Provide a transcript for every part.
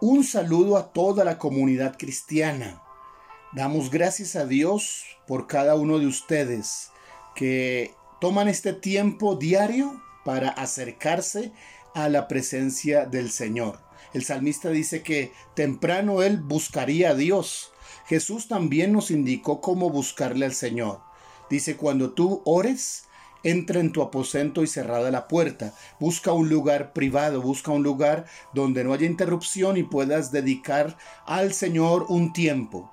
Un saludo a toda la comunidad cristiana. Damos gracias a Dios por cada uno de ustedes que toman este tiempo diario para acercarse a la presencia del Señor. El salmista dice que temprano él buscaría a Dios. Jesús también nos indicó cómo buscarle al Señor. Dice, cuando tú ores, entra en tu aposento y cerrada la puerta. Busca un lugar privado, busca un lugar donde no haya interrupción y puedas dedicar al Señor un tiempo.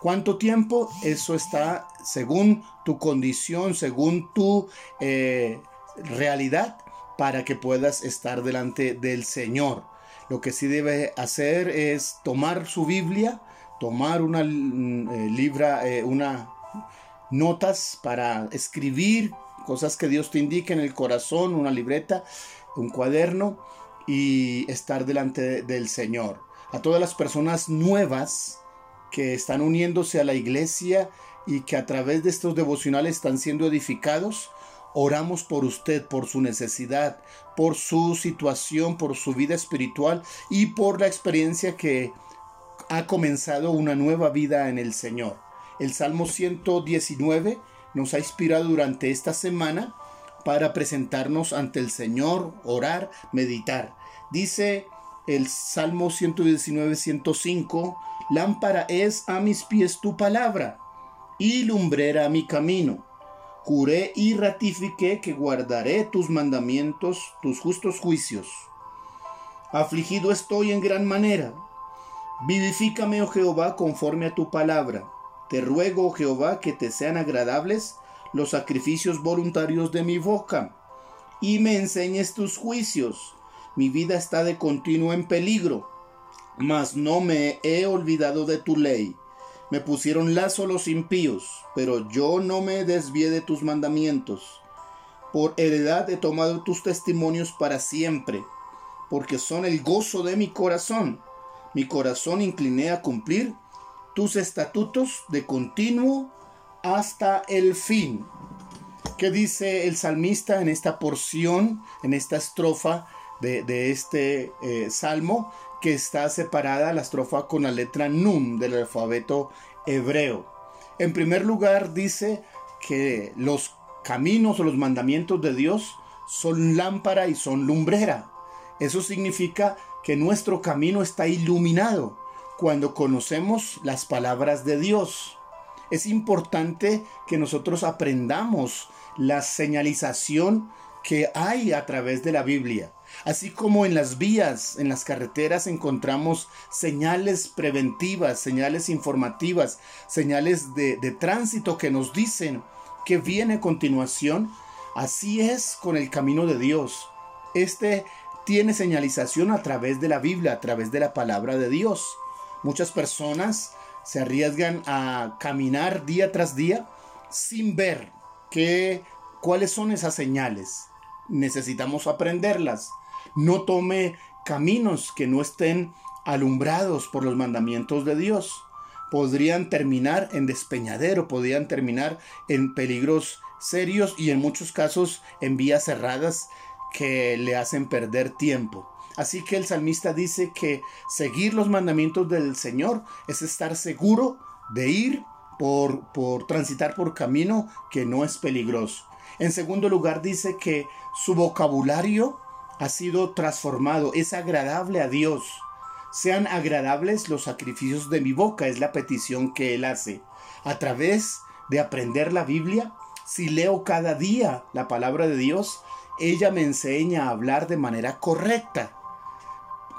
¿Cuánto tiempo? Eso está según tu condición, según tu eh, realidad, para que puedas estar delante del Señor. Lo que sí debe hacer es tomar su Biblia, tomar una mm, eh, libra, eh, una notas para escribir cosas que Dios te indique en el corazón, una libreta, un cuaderno y estar delante del Señor. A todas las personas nuevas que están uniéndose a la iglesia y que a través de estos devocionales están siendo edificados, oramos por usted, por su necesidad, por su situación, por su vida espiritual y por la experiencia que ha comenzado una nueva vida en el Señor. El Salmo 119 nos ha inspirado durante esta semana para presentarnos ante el Señor, orar, meditar. Dice el Salmo 119, 105, lámpara es a mis pies tu palabra y lumbrera mi camino. Juré y ratifiqué que guardaré tus mandamientos, tus justos juicios. Afligido estoy en gran manera. Vivifícame, oh Jehová, conforme a tu palabra te ruego, Jehová, que te sean agradables los sacrificios voluntarios de mi boca, y me enseñes tus juicios. Mi vida está de continuo en peligro, mas no me he olvidado de tu ley. Me pusieron lazo los impíos, pero yo no me desvié de tus mandamientos. Por heredad he tomado tus testimonios para siempre, porque son el gozo de mi corazón. Mi corazón incliné a cumplir tus estatutos de continuo hasta el fin. ¿Qué dice el salmista en esta porción, en esta estrofa de, este eh, salmo, que está separada la estrofa con la letra Nun del alfabeto hebreo? En primer lugar, dice que los caminos o los mandamientos de Dios son lámpara y son lumbrera. Eso significa que nuestro camino está iluminado cuando conocemos las palabras de Dios. Es importante que nosotros aprendamos la señalización que hay a través de la Biblia. Así como en las vías, en las carreteras encontramos señales preventivas, señales informativas, señales de, de tránsito que nos dicen que viene a continuación, así es con el camino de Dios. Este tiene señalización a través de la Biblia, a través de la palabra de Dios. Muchas personas se arriesgan a caminar día tras día sin ver qué, cuáles son esas señales. Necesitamos aprenderlas. No tome caminos que no estén alumbrados por los mandamientos de Dios. Podrían terminar en despeñadero, podrían terminar en peligros serios y en muchos casos en vías cerradas que le hacen perder tiempo. Así que el salmista dice que seguir los mandamientos del Señor es estar seguro de ir por, por transitar por camino que no es peligroso. En segundo lugar dice que su vocabulario ha sido transformado, es agradable a Dios. Sean agradables los sacrificios de mi boca, es la petición que él hace. A través de aprender la Biblia, si leo cada día la palabra de Dios, ella me enseña a hablar de manera correcta.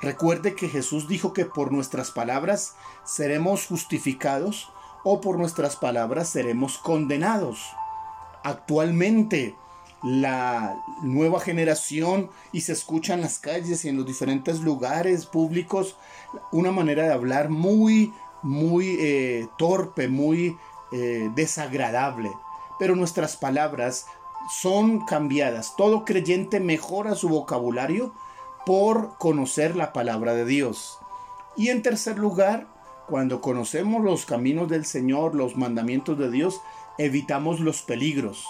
Recuerde que Jesús dijo que por nuestras palabras seremos justificados o por nuestras palabras seremos condenados. Actualmente la nueva generación y se escucha en las calles y en los diferentes lugares públicos una manera de hablar muy, muy eh, torpe, muy eh, desagradable. Pero nuestras palabras son cambiadas. Todo creyente mejora su vocabulario por conocer la palabra de Dios. Y en tercer lugar, cuando conocemos los caminos del Señor, los mandamientos de Dios, evitamos los peligros.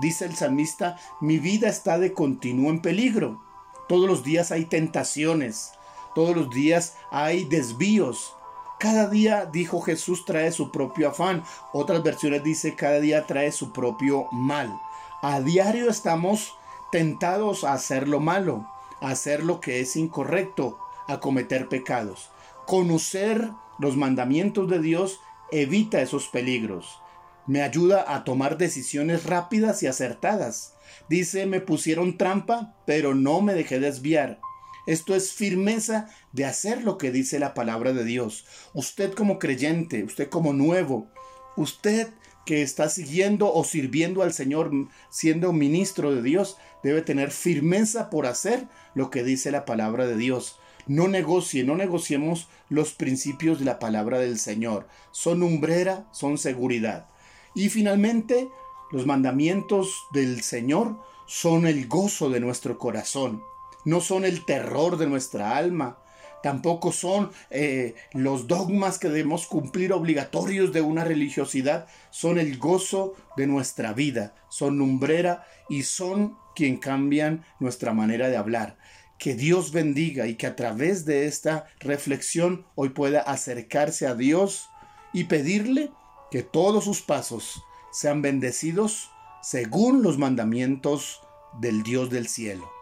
Dice el salmista, mi vida está de continuo en peligro. Todos los días hay tentaciones, Todos los días hay desvíos. Cada día, dijo Jesús, trae su propio afán. Otras versiones dice, cada día trae su propio mal. A diario estamos tentados a hacer lo malo, hacer lo que es incorrecto, a cometer pecados. Conocer los mandamientos de Dios evita esos peligros. Me ayuda a tomar decisiones rápidas y acertadas. Dice, me pusieron trampa, pero no me dejé desviar. Esto es firmeza de hacer lo que dice la palabra de Dios. Usted como creyente, usted como nuevo, usted que está siguiendo o sirviendo al Señor, siendo ministro de Dios, debe tener firmeza por hacer lo que dice la palabra de Dios. No negocie, no negociemos los principios de la palabra del Señor. Son umbrera, son seguridad. Y finalmente, los mandamientos del Señor son el gozo de nuestro corazón, no son el terror de nuestra alma, tampoco son eh, los dogmas que debemos cumplir obligatorios de una religiosidad, son el gozo de nuestra vida, son lumbrera y son quien cambian nuestra manera de hablar. Que Dios bendiga y que a través de esta reflexión hoy pueda acercarse a Dios y pedirle que todos sus pasos sean bendecidos según los mandamientos del Dios del cielo.